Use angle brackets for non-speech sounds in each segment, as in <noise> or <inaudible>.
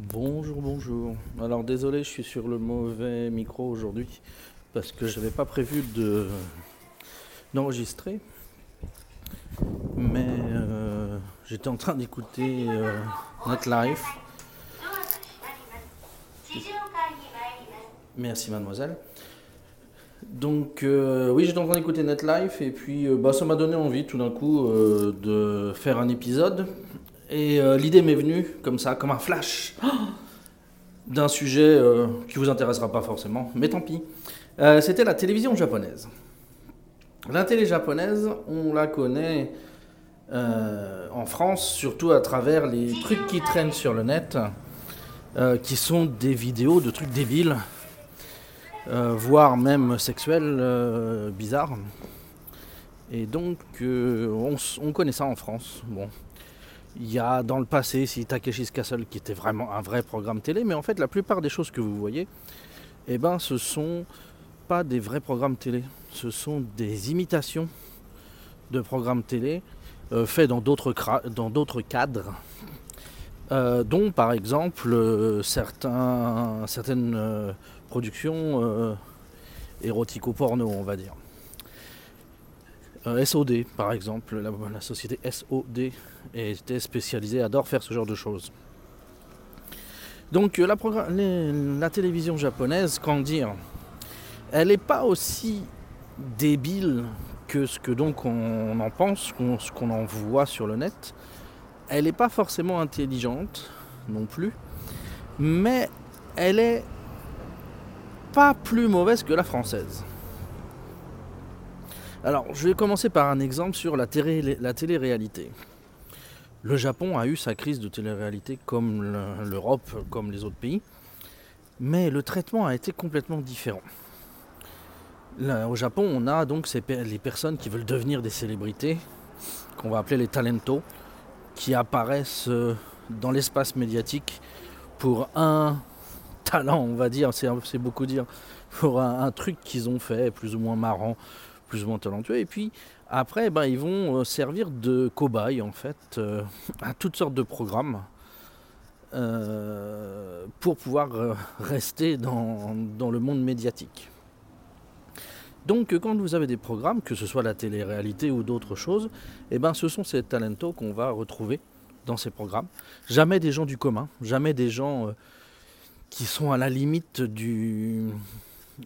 Bonjour, bonjour. Alors désolé, je suis sur le mauvais micro aujourd'hui parce que je n'avais pas prévu de d'enregistrer. Mais euh, j'étais en train d'écouter euh, notre live. Merci mademoiselle. Donc euh, oui, j'étais en train d'écouter NetLife et puis euh, bah, ça m'a donné envie tout d'un coup de faire un épisode. Et euh, l'idée m'est venue comme ça, comme un flash, <gasps> d'un sujet euh, qui vous intéressera pas forcément, mais tant pis. Euh, C'était la télévision japonaise. La télé japonaise, on la connaît en France, surtout à travers les trucs qui traînent sur le net, qui sont des vidéos de trucs débiles, voire même sexuels, bizarres. Et donc, on, on connaît ça en France. Bon, il y a dans le passé, si Takeshi's Castle, qui était vraiment un vrai programme télé, mais en fait, la plupart des choses que vous voyez, eh ben, ce sont pas des vrais programmes télé. Ce sont des imitations de programmes télé euh, faits dans d'autres cadres, euh, dont par exemple euh, certaines productions érotico-porno, on va dire. Euh, SOD, par exemple, la, société SOD était spécialisée, adore faire ce genre de choses. Donc euh, la, télévision japonaise, quand dire, elle n'est pas aussi débile que ce que donc on en pense, ce qu'on en voit sur le net. Elle n'est pas forcément intelligente non plus, mais elle est pas plus mauvaise que la française. Alors, je vais commencer par un exemple sur la, télé- la télé-réalité. Le Japon a eu sa crise de télé-réalité comme le- l'Europe, comme les autres pays, mais le traitement a été complètement différent. Au Japon, on a donc les personnes qui veulent devenir des célébrités, qu'on va appeler les talentos, qui apparaissent euh, dans l'espace médiatique pour un talent, on va dire, c'est beaucoup dire, pour un truc qu'ils ont fait, plus ou moins marrant, plus ou moins talentueux. Et puis après, ben, ils vont euh, servir de cobayes, en fait, euh, à toutes sortes de programmes. euh, pour pouvoir rester dans, dans le monde médiatique. Donc quand vous avez des programmes, que ce soit la télé-réalité ou d'autres choses, eh ben, ce sont ces talentos qu'on va retrouver dans ces programmes. Jamais des gens du commun, jamais des gens qui sont à la limite du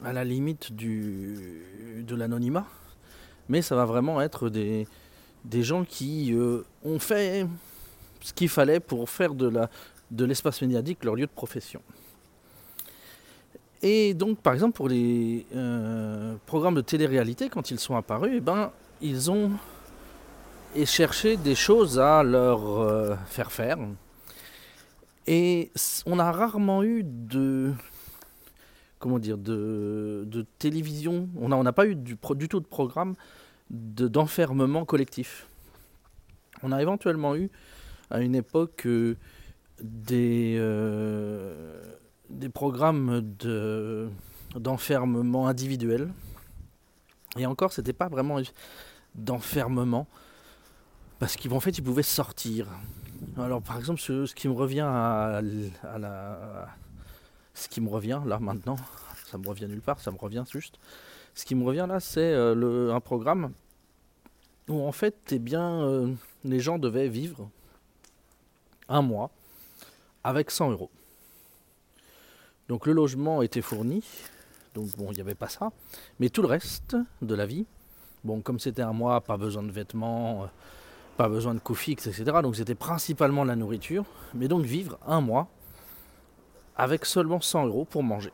à la limite du de l'anonymat, mais ça va vraiment être des gens qui euh, ont fait ce qu'il fallait pour faire de l'espace médiatique leur lieu de profession. Et donc, par exemple, pour les euh, programmes de télé-réalité, quand ils sont apparus, eh ben, ils ont cherché des choses à leur euh, faire faire. Et on a rarement eu de comment dire de, télévision. On n'a pas eu du, tout de programme de- d'enfermement collectif. On a éventuellement eu à une époque euh, des euh, des programmes de d'enfermement individuel. Et encore, c'était pas vraiment d'enfermement parce qu'en fait, ils pouvaient sortir. Alors, par exemple, ce, ce qui me revient à la, ce qui me revient là maintenant, <laughs> ça me revient nulle part, ça me revient juste. Ce qui me revient là, c'est euh, un programme où en fait, eh bien, euh, les gens devaient vivre un mois avec 100 euros. Donc le logement était fourni, donc bon, il n'y avait pas ça, mais tout le reste de la vie, bon, comme c'était un mois, pas besoin de vêtements, euh, pas besoin de coûts fixes, etc. Donc c'était principalement la nourriture, mais donc vivre un mois avec seulement 100 euros pour manger.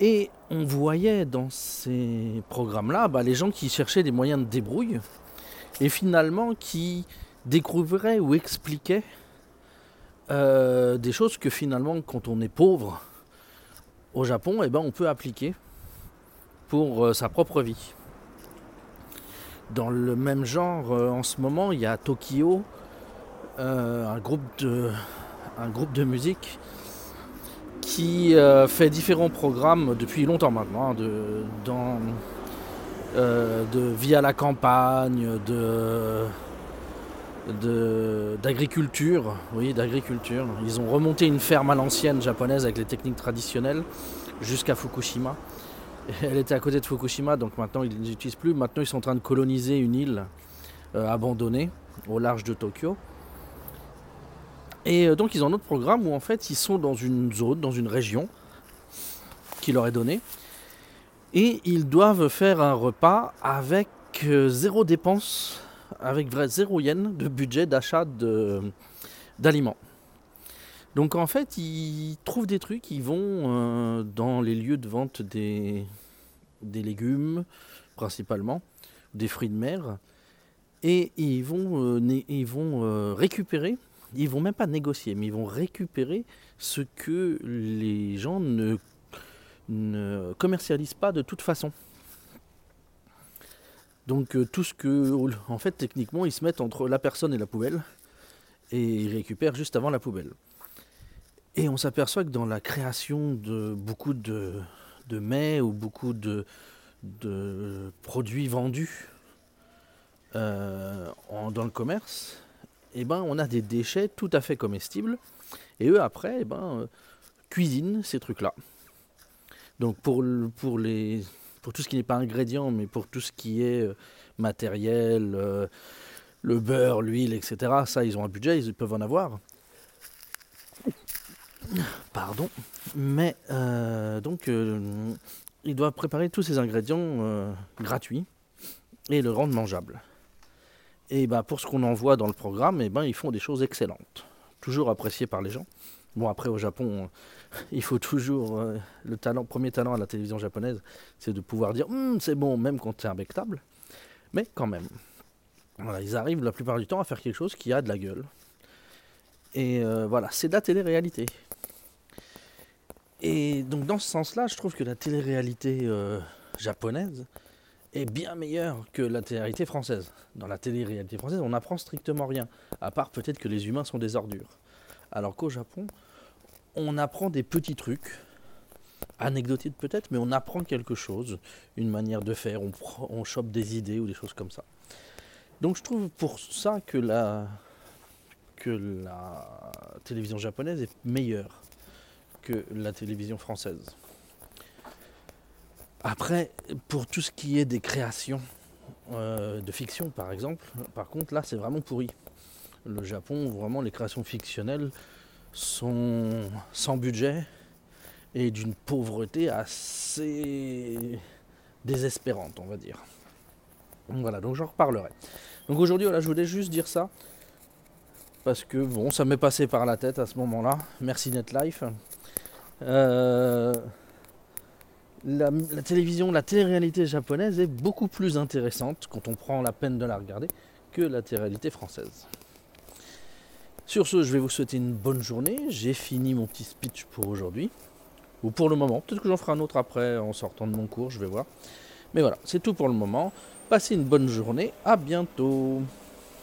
Et on voyait dans ces programmes-là bah, les gens qui cherchaient des moyens de débrouille et finalement qui découvraient ou expliquaient euh, des choses que finalement, quand on est pauvre au Japon, eh ben, on peut appliquer pour euh, sa propre vie. Dans le même genre, euh, en ce moment, il y à Tokyo un, groupe de, un groupe de musique qui euh, fait différents programmes depuis longtemps maintenant, hein, de, dans, euh, de vie la campagne, d'agriculture. Oui, d'agriculture. Ils ont remonté une ferme à l'ancienne japonaise avec les techniques traditionnelles jusqu'à Fukushima. Elle était à côté de Fukushima, donc maintenant ils ne l'utilisent plus. Maintenant ils sont en train de coloniser une île euh, abandonnée au large de Tokyo. Et euh, donc ils ont un autre programme où en fait ils sont dans une zone, dans une région qui leur est donnée. Et ils doivent faire un repas avec euh, zéro dépense, avec vrai zéro yen de budget d'achat d'aliments. Donc en fait, ils trouvent des trucs, ils vont euh, dans les lieux de vente des, des légumes, principalement, des fruits de mer, et ils vont, ils vont récupérer, ils vont même pas négocier, mais ils vont récupérer ce que les gens ne, commercialisent pas de toute façon. Donc tout ce que, en fait, techniquement, ils se mettent entre la personne et la poubelle, et ils récupèrent juste avant la poubelle. Et on s'aperçoit que dans la création de beaucoup de, de mets ou beaucoup de, de produits vendus euh, dans le commerce, eh ben, on a des déchets tout à fait comestibles. Et eux, après, eh ben, euh, cuisinent ces trucs-là. Donc pour, pour, les, pour tout ce qui n'est pas ingrédient, mais pour tout ce qui est euh, matériel, le beurre, l'huile, etc., ça, ils ont un budget, ils peuvent en avoir. Pardon. Mais euh, donc, euh, ils doivent préparer tous ces ingrédients euh, gratuits et le rendre mangeable. Et bah, pour ce qu'on en voit dans le programme, et eh ben, ils font des choses excellentes, toujours appréciées par les gens. Bon, après, au Japon, <laughs> il faut toujours. le talent, premier talent à la télévision japonaise, c'est de pouvoir dire hum, c'est bon, même quand c'est imbectable. Mais quand même. Ils arrivent la plupart du temps à faire quelque chose qui a de la gueule. Et voilà, c'est de la télé-réalité. Et donc dans ce sens-là, je trouve que la télé-réalité euh, japonaise est bien meilleure que la télé-réalité française. Dans la télé-réalité française, on n'apprend strictement rien, à part peut-être que les humains sont des ordures. Alors qu'au Japon, on apprend des petits trucs, anecdotiques peut-être, mais on apprend quelque chose, une manière de faire, on, chope des idées ou des choses comme ça. Donc je trouve pour ça que la télévision japonaise est meilleure que la télévision française. Après, pour tout ce qui est des créations euh, de fiction, par exemple, par contre, là, c'est vraiment pourri. Le Japon, vraiment, les créations fictionnelles sont sans budget et d'une pauvreté assez désespérante, on va dire. voilà, donc j'en reparlerai. Donc aujourd'hui, voilà, je voulais juste dire ça. Parce que bon, ça m'est passé par la tête à ce moment-là. Merci NetLife. Euh, la, télévision, la télé-réalité japonaise est beaucoup plus intéressante quand on prend la peine de la regarder que la télé-réalité française. Sur ce, je vais vous souhaiter une bonne journée. J'ai fini mon petit speech pour aujourd'hui. Ou pour le moment. Peut-être que j'en ferai un autre après en sortant de mon cours, je vais voir. Mais voilà, c'est tout pour le moment. Passez une bonne journée. À bientôt.